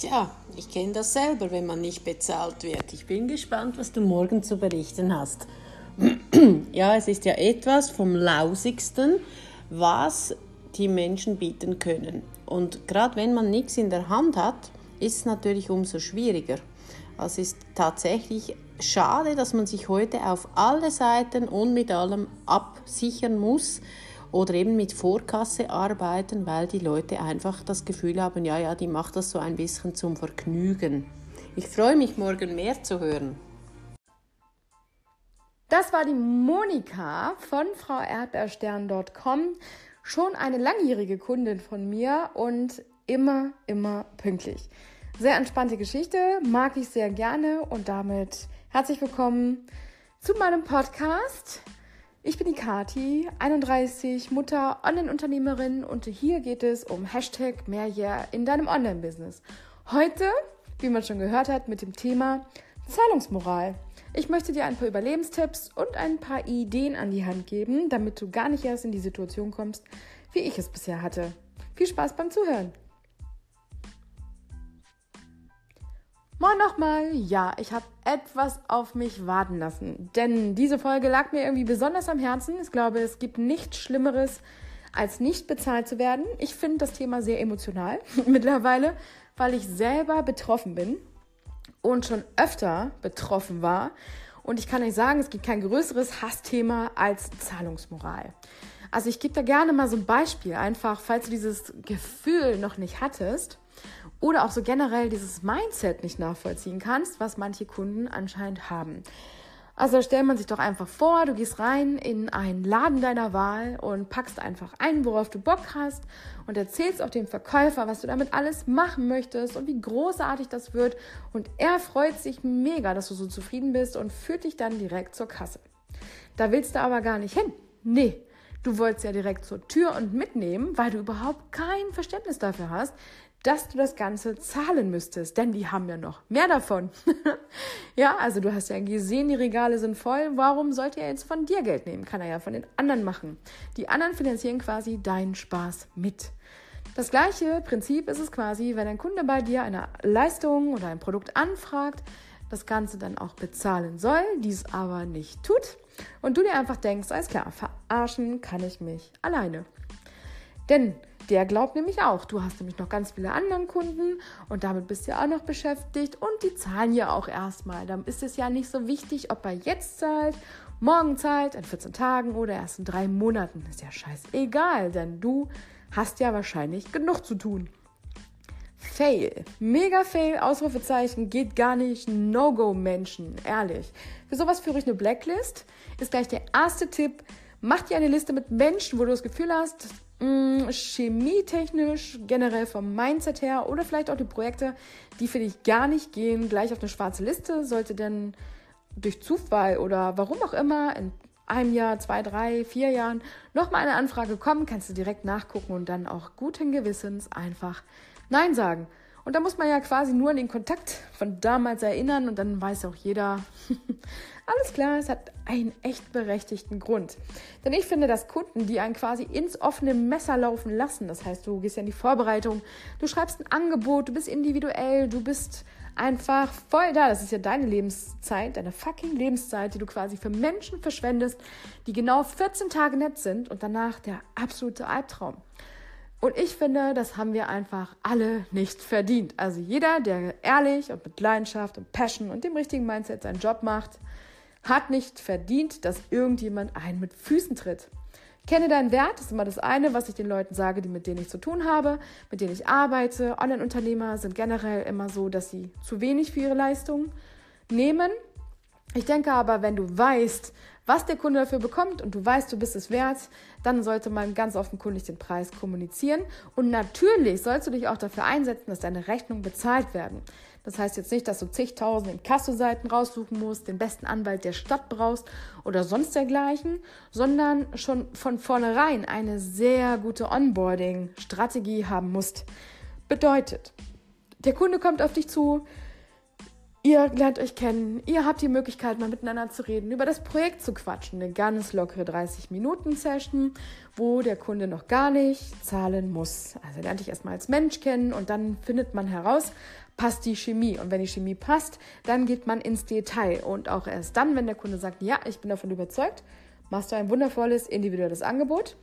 Tja, ich kenne das selber, wenn man nicht bezahlt wird. Ich bin gespannt, was du morgen zu berichten hast. ja, es ist ja etwas vom Lausigsten, was die Menschen bieten können. Und gerade wenn man nichts in der Hand hat, ist es natürlich umso schwieriger. Also es ist tatsächlich schade, dass man sich heute auf alle Seiten und mit allem absichern muss oder eben mit Vorkasse arbeiten, weil die Leute einfach das Gefühl haben, ja, ja, die macht das so ein bisschen zum Vergnügen. Ich freue mich, morgen mehr zu hören. Das war die Monika von frauerdbeerstern.com. Schon eine langjährige Kundin von mir und immer, immer pünktlich. Sehr entspannte Geschichte, mag ich sehr gerne und damit herzlich willkommen zu meinem Podcast. Ich bin die Kati, 31, Mutter, Online-Unternehmerin und hier geht es um Hashtag Mehrjahr in deinem Online-Business. Heute, wie man schon gehört hat, mit dem Thema Zahlungsmoral. Ich möchte dir ein paar Überlebenstipps und ein paar Ideen an die Hand geben, damit du gar nicht erst in die Situation kommst, wie ich es bisher hatte. Viel Spaß beim Zuhören! Moin nochmal. Ja, ich habe etwas auf mich warten lassen, denn diese Folge lag mir irgendwie besonders am Herzen. Ich glaube, es gibt nichts Schlimmeres, als nicht bezahlt zu werden. Ich finde das Thema sehr emotional mittlerweile, weil ich selber betroffen bin und schon öfter betroffen war. Und ich kann euch sagen, es gibt kein größeres Hassthema als Zahlungsmoral. Also ich gebe da gerne mal so ein Beispiel, einfach falls du dieses Gefühl noch nicht hattest oder auch so generell dieses Mindset nicht nachvollziehen kannst, was manche Kunden anscheinend haben. Also stellt man sich doch einfach vor, du gehst rein in einen Laden deiner Wahl und packst einfach ein, worauf du Bock hast und erzählst auch dem Verkäufer, was du damit alles machen möchtest und wie großartig das wird. Und er freut sich mega, dass du so zufrieden bist und führt dich dann direkt zur Kasse. Da willst du aber gar nicht hin. Nee, du wolltest ja direkt zur Tür und mitnehmen, weil du überhaupt kein Verständnis dafür hast, dass du das Ganze zahlen müsstest, denn die haben ja noch mehr davon. ja, also du hast ja gesehen, die Regale sind voll. Warum sollte er jetzt von dir Geld nehmen? Kann er ja von den anderen machen. Die anderen finanzieren quasi deinen Spaß mit. Das gleiche Prinzip ist es quasi, wenn ein Kunde bei dir eine Leistung oder ein Produkt anfragt, das Ganze dann auch bezahlen soll, dies aber nicht tut und du dir einfach denkst, alles klar, verarschen kann ich mich alleine. Denn der glaubt nämlich auch, du hast nämlich noch ganz viele anderen Kunden und damit bist du ja auch noch beschäftigt und die zahlen ja auch erstmal. Dann ist es ja nicht so wichtig, ob er jetzt zahlt, morgen zahlt, in 14 Tagen oder erst in drei Monaten. Ist ja scheißegal, denn du hast ja wahrscheinlich genug zu tun. Fail. Mega Fail, Ausrufezeichen, geht gar nicht. No-Go Menschen, ehrlich. Für sowas führe ich eine Blacklist. Ist gleich der erste Tipp. Mach dir eine Liste mit Menschen, wo du das Gefühl hast, mm, chemietechnisch, generell vom Mindset her oder vielleicht auch die Projekte, die für dich gar nicht gehen, gleich auf eine schwarze Liste, sollte denn durch Zufall oder warum auch immer in einem Jahr, zwei, drei, vier Jahren nochmal eine Anfrage kommen, kannst du direkt nachgucken und dann auch guten Gewissens einfach Nein sagen. Und da muss man ja quasi nur an den Kontakt von damals erinnern und dann weiß auch jeder, alles klar, es hat einen echt berechtigten Grund. Denn ich finde, dass Kunden, die einen quasi ins offene Messer laufen lassen, das heißt, du gehst ja in die Vorbereitung, du schreibst ein Angebot, du bist individuell, du bist einfach voll da. Das ist ja deine Lebenszeit, deine fucking Lebenszeit, die du quasi für Menschen verschwendest, die genau 14 Tage nett sind und danach der absolute Albtraum. Und ich finde, das haben wir einfach alle nicht verdient. Also jeder, der ehrlich und mit Leidenschaft und Passion und dem richtigen Mindset seinen Job macht, hat nicht verdient, dass irgendjemand einen mit Füßen tritt. Kenne deinen Wert, ist immer das eine, was ich den Leuten sage, die mit denen ich zu tun habe, mit denen ich arbeite. Online-Unternehmer sind generell immer so, dass sie zu wenig für ihre Leistung nehmen. Ich denke aber, wenn du weißt, was der Kunde dafür bekommt und du weißt, du bist es wert, dann sollte man ganz offenkundig den Preis kommunizieren. Und natürlich sollst du dich auch dafür einsetzen, dass deine Rechnungen bezahlt werden. Das heißt jetzt nicht, dass du zigtausend Inkassoseiten raussuchen musst, den besten Anwalt der Stadt brauchst oder sonst dergleichen, sondern schon von vornherein eine sehr gute Onboarding-Strategie haben musst. Bedeutet, der Kunde kommt auf dich zu, Ihr lernt euch kennen, ihr habt die Möglichkeit, mal miteinander zu reden, über das Projekt zu quatschen. Eine ganz lockere 30-Minuten-Session, wo der Kunde noch gar nicht zahlen muss. Also lernt dich erstmal als Mensch kennen und dann findet man heraus, passt die Chemie. Und wenn die Chemie passt, dann geht man ins Detail. Und auch erst dann, wenn der Kunde sagt, ja, ich bin davon überzeugt, machst du ein wundervolles individuelles Angebot.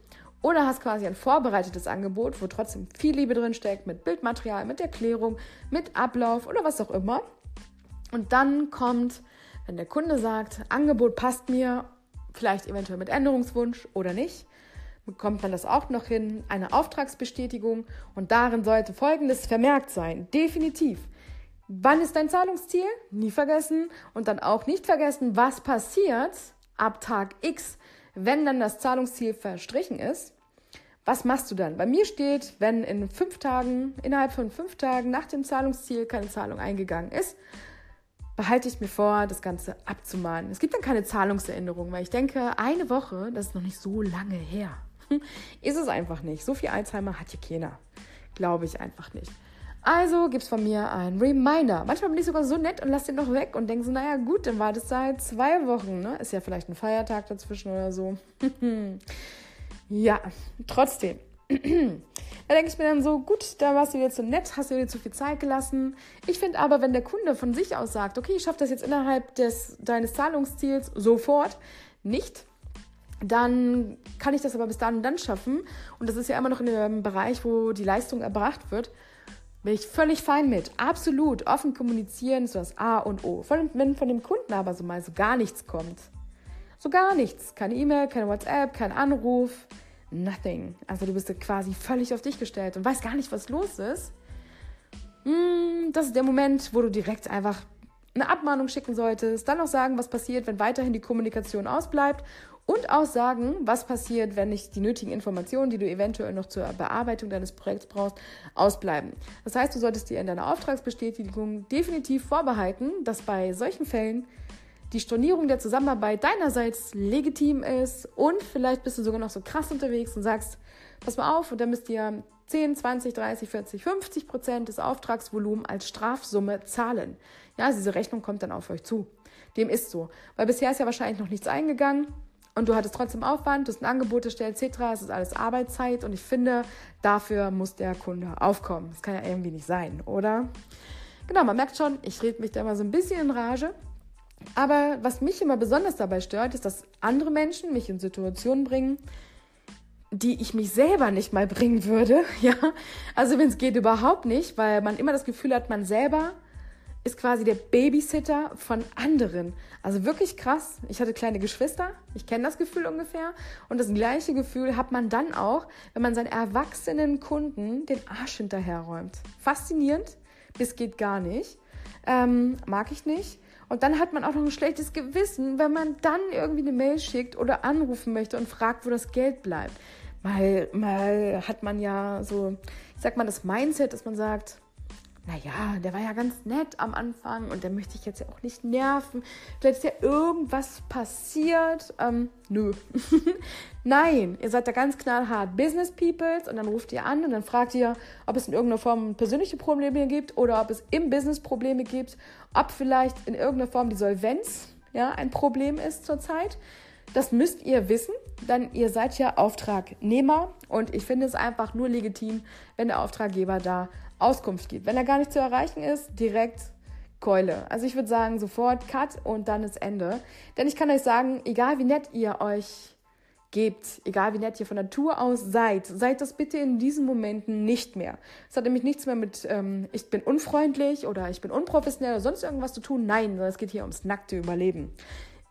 Oder hast quasi ein vorbereitetes Angebot, wo trotzdem viel Liebe drin steckt, mit Bildmaterial, mit Erklärung, mit Ablauf oder was auch immer. Und dann kommt, wenn der Kunde sagt, Angebot passt mir, vielleicht eventuell mit Änderungswunsch oder nicht, bekommt man das auch noch hin, eine Auftragsbestätigung und darin sollte Folgendes vermerkt sein, definitiv. Wann ist dein Zahlungsziel? Nie vergessen und dann auch nicht vergessen, was passiert ab Tag X, wenn dann das Zahlungsziel verstrichen ist. Was machst du dann? Bei mir steht, wenn in fünf Tagen, innerhalb von fünf Tagen nach dem Zahlungsziel keine Zahlung eingegangen ist, behalte ich mir vor, das Ganze abzumahnen. Es gibt dann keine Zahlungserinnerung, weil ich denke, eine Woche, das ist noch nicht so lange her. Ist es einfach nicht. So viel Alzheimer hat hier keiner. Glaube ich einfach nicht. Also gibt es von mir ein Reminder. Manchmal bin ich sogar so nett und lasse den noch weg und denke so, naja gut, dann war das seit zwei Wochen. Ne? Ist ja vielleicht ein Feiertag dazwischen oder so. ja, trotzdem. Da denke ich mir dann so, gut, da warst du jetzt so nett, hast du dir zu viel Zeit gelassen. Ich finde aber, wenn der Kunde von sich aus sagt, okay, ich schaffe das jetzt innerhalb des, deines Zahlungsziels sofort, nicht, dann kann ich das aber bis dann und dann schaffen. Und das ist ja immer noch in dem Bereich, wo die Leistung erbracht wird. Bin ich völlig fein mit. Absolut. Offen kommunizieren ist das A und O. Wenn von dem Kunden aber so mal so gar nichts kommt. So gar nichts. Keine E-Mail, keine WhatsApp, kein Anruf nothing. Also du bist quasi völlig auf dich gestellt und weißt gar nicht, was los ist. Hm, das ist der Moment, wo du direkt einfach eine Abmahnung schicken solltest, dann auch sagen, was passiert, wenn weiterhin die Kommunikation ausbleibt und auch sagen, was passiert, wenn nicht die nötigen Informationen, die du eventuell noch zur Bearbeitung deines Projekts brauchst, ausbleiben. Das heißt, du solltest dir in deiner Auftragsbestätigung definitiv vorbehalten, dass bei solchen Fällen die Stornierung der Zusammenarbeit deinerseits legitim ist und vielleicht bist du sogar noch so krass unterwegs und sagst, pass mal auf, und dann müsst ihr 10, 20, 30, 40, 50 Prozent des Auftragsvolumens als Strafsumme zahlen. Ja, also diese Rechnung kommt dann auf euch zu. Dem ist so. Weil bisher ist ja wahrscheinlich noch nichts eingegangen und du hattest trotzdem Aufwand, du hast ein Angebot erstellt, etc. Es ist alles Arbeitszeit und ich finde, dafür muss der Kunde aufkommen. Das kann ja irgendwie nicht sein, oder? Genau, man merkt schon, ich rede mich da immer so ein bisschen in Rage. Aber was mich immer besonders dabei stört, ist, dass andere Menschen mich in Situationen bringen, die ich mich selber nicht mal bringen würde. Ja, also wenn es geht überhaupt nicht, weil man immer das Gefühl hat, man selber ist quasi der Babysitter von anderen. Also wirklich krass. Ich hatte kleine Geschwister, ich kenne das Gefühl ungefähr. Und das gleiche Gefühl hat man dann auch, wenn man seinen erwachsenen Kunden den Arsch hinterherräumt. Faszinierend, bis geht gar nicht. Ähm, mag ich nicht. Und dann hat man auch noch ein schlechtes Gewissen, wenn man dann irgendwie eine Mail schickt oder anrufen möchte und fragt, wo das Geld bleibt. Mal, mal hat man ja so, ich sag mal, das Mindset, dass man sagt, naja, der war ja ganz nett am Anfang und der möchte ich jetzt ja auch nicht nerven. Vielleicht ist ja irgendwas passiert. Ähm, nö. Nein, ihr seid da ganz knallhart Business Peoples und dann ruft ihr an und dann fragt ihr, ob es in irgendeiner Form persönliche Probleme gibt oder ob es im Business Probleme gibt, ob vielleicht in irgendeiner Form die Solvenz ja, ein Problem ist zurzeit. Das müsst ihr wissen, denn ihr seid ja Auftragnehmer und ich finde es einfach nur legitim, wenn der Auftraggeber da Auskunft gibt. Wenn er gar nicht zu erreichen ist, direkt Keule. Also ich würde sagen, sofort Cut und dann ist Ende. Denn ich kann euch sagen, egal wie nett ihr euch gebt, egal wie nett ihr von Natur aus seid, seid das bitte in diesen Momenten nicht mehr. Es hat nämlich nichts mehr mit ähm, ich bin unfreundlich oder ich bin unprofessionell oder sonst irgendwas zu tun. Nein, sondern es geht hier ums nackte Überleben.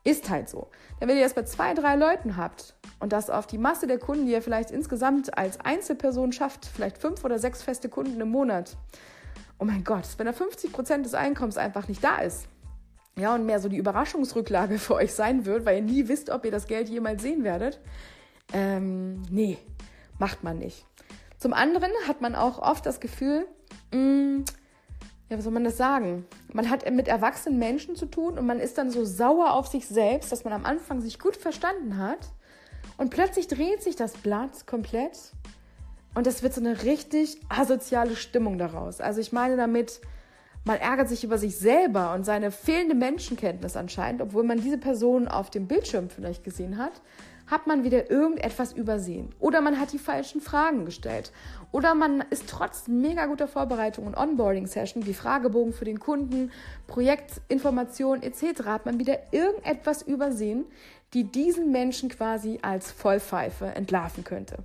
Ist halt so. Denn wenn ihr das bei zwei, drei Leuten habt und das auf die Masse der Kunden, die ihr vielleicht insgesamt als Einzelperson schafft, vielleicht fünf oder sechs feste Kunden im Monat, oh mein Gott, wenn da 50 Prozent des Einkommens einfach nicht da ist, ja, und mehr so die Überraschungsrücklage für euch sein wird, weil ihr nie wisst, ob ihr das Geld jemals sehen werdet, ähm, nee, macht man nicht. Zum anderen hat man auch oft das Gefühl, mh, mm, ja, was soll man das sagen? Man hat mit erwachsenen Menschen zu tun und man ist dann so sauer auf sich selbst, dass man am Anfang sich gut verstanden hat und plötzlich dreht sich das Blatt komplett und es wird so eine richtig asoziale Stimmung daraus. Also ich meine damit, Man ärgert sich über sich selber und seine fehlende Menschenkenntnis anscheinend, obwohl man diese Person auf dem Bildschirm vielleicht gesehen hat, hat man wieder irgendetwas übersehen. Oder man hat die falschen Fragen gestellt. Oder man ist trotz mega guter Vorbereitung und Onboarding-Session wie Fragebogen für den Kunden, Projektinformationen etc. hat man wieder irgendetwas übersehen, die diesen Menschen quasi als Vollpfeife entlarven könnte.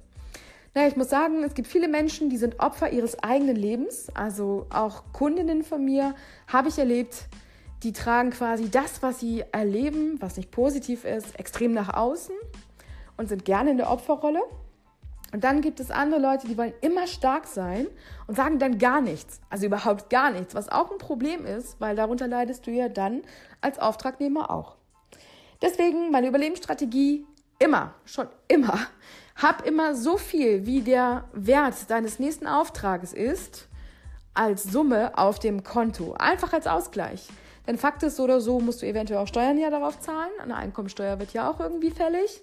Naja, ich muss sagen, es gibt viele Menschen, die sind Opfer ihres eigenen Lebens. Also auch Kundinnen von mir habe ich erlebt, die tragen quasi das, was sie erleben, was nicht positiv ist, extrem nach außen und sind gerne in der Opferrolle. Und dann gibt es andere Leute, die wollen immer stark sein und sagen dann gar nichts. Also überhaupt gar nichts, was auch ein Problem ist, weil darunter leidest du ja dann als Auftragnehmer auch. Deswegen meine Überlebensstrategie immer, schon immer, hab immer so viel, wie der Wert deines nächsten Auftrages ist, als Summe auf dem Konto. Einfach als Ausgleich. Denn Fakt ist, so oder so musst du eventuell auch Steuern ja darauf zahlen. Eine Einkommensteuer wird ja auch irgendwie fällig.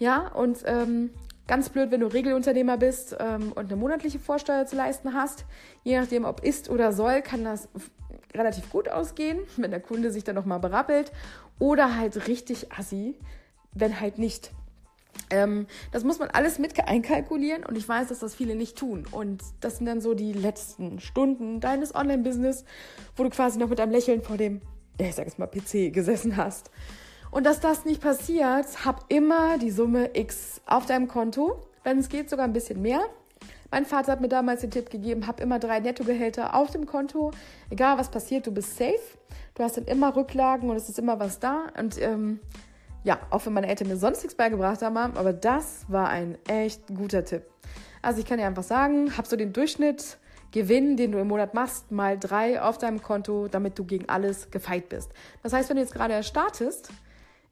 Ja, und ähm, ganz blöd, wenn du Regelunternehmer bist ähm, und eine monatliche Vorsteuer zu leisten hast. Je nachdem, ob ist oder soll, kann das relativ gut ausgehen, wenn der Kunde sich dann nochmal berappelt. Oder halt richtig assi, wenn halt nicht. Ähm, das muss man alles mit einkalkulieren und ich weiß, dass das viele nicht tun. Und das sind dann so die letzten Stunden deines Online-Business, wo du quasi noch mit einem Lächeln vor dem, ich sag jetzt mal, PC gesessen hast. Und dass das nicht passiert, hab immer die Summe X auf deinem Konto. Wenn es geht, sogar ein bisschen mehr. Mein Vater hat mir damals den Tipp gegeben, hab immer drei Nettogehälter auf dem Konto. Egal was passiert, du bist safe. Du hast dann immer Rücklagen und es ist immer was da. Und ähm, ja, auch wenn meine Eltern mir sonst nichts beigebracht haben, aber das war ein echt guter Tipp. Also ich kann dir einfach sagen, hab so den Durchschnitt Gewinn, den du im Monat machst, mal drei auf deinem Konto, damit du gegen alles gefeit bist. Das heißt, wenn du jetzt gerade startest,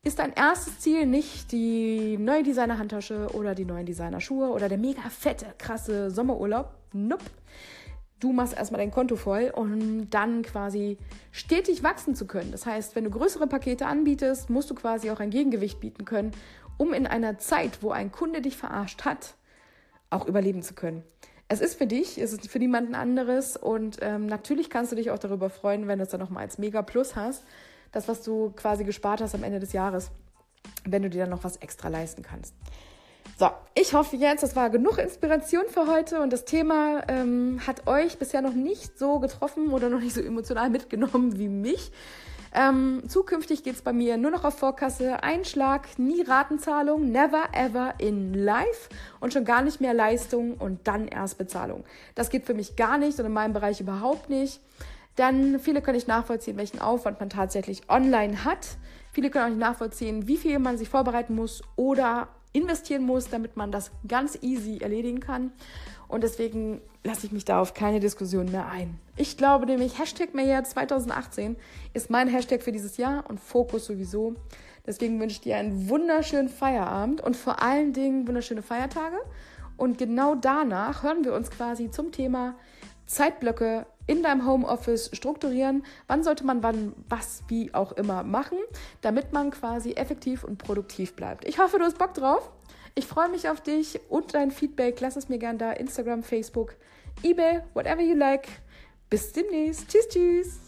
ist dein erstes Ziel nicht die neue Designer-Handtasche oder die neuen Designer-Schuhe oder der mega fette, krasse Sommerurlaub. Nope du machst erstmal dein Konto voll, um dann quasi stetig wachsen zu können. Das heißt, wenn du größere Pakete anbietest, musst du quasi auch ein Gegengewicht bieten können, um in einer Zeit, wo ein Kunde dich verarscht hat, auch überleben zu können. Es ist für dich, es ist für niemanden anderes und ähm, natürlich kannst du dich auch darüber freuen, wenn du es dann nochmal als Mega Plus hast, das, was du quasi gespart hast am Ende des Jahres, wenn du dir dann noch was extra leisten kannst. So, ich hoffe jetzt, das war genug Inspiration für heute und das Thema ähm, hat euch bisher noch nicht so getroffen oder noch nicht so emotional mitgenommen wie mich. Ähm, zukünftig geht's bei mir nur noch auf Vorkasse, Einschlag, nie Ratenzahlung, never ever in live und schon gar nicht mehr Leistung und dann erst Bezahlung. Das geht für mich gar nicht und in meinem Bereich überhaupt nicht. Denn viele können nicht nachvollziehen, welchen Aufwand man tatsächlich online hat. Viele können auch nicht nachvollziehen, wie viel man sich vorbereiten muss oder investieren muss, damit man das ganz easy erledigen kann. Und deswegen lasse ich mich da auf keine Diskussion mehr ein. Ich glaube nämlich, Hashtag mehr 2018 ist mein Hashtag für dieses Jahr und Fokus sowieso. Deswegen wünsche ich dir einen wunderschönen Feierabend und vor allen Dingen wunderschöne Feiertage. Und genau danach hören wir uns quasi zum Thema Zeitblöcke in deinem Homeoffice strukturieren. Wann sollte man wann was wie auch immer machen, damit man quasi effektiv und produktiv bleibt. Ich hoffe, du hast Bock drauf. Ich freue mich auf dich und dein Feedback. Lass es mir gerne da. Instagram, Facebook, eBay, whatever you like. Bis demnächst. Tschüss, tschüss.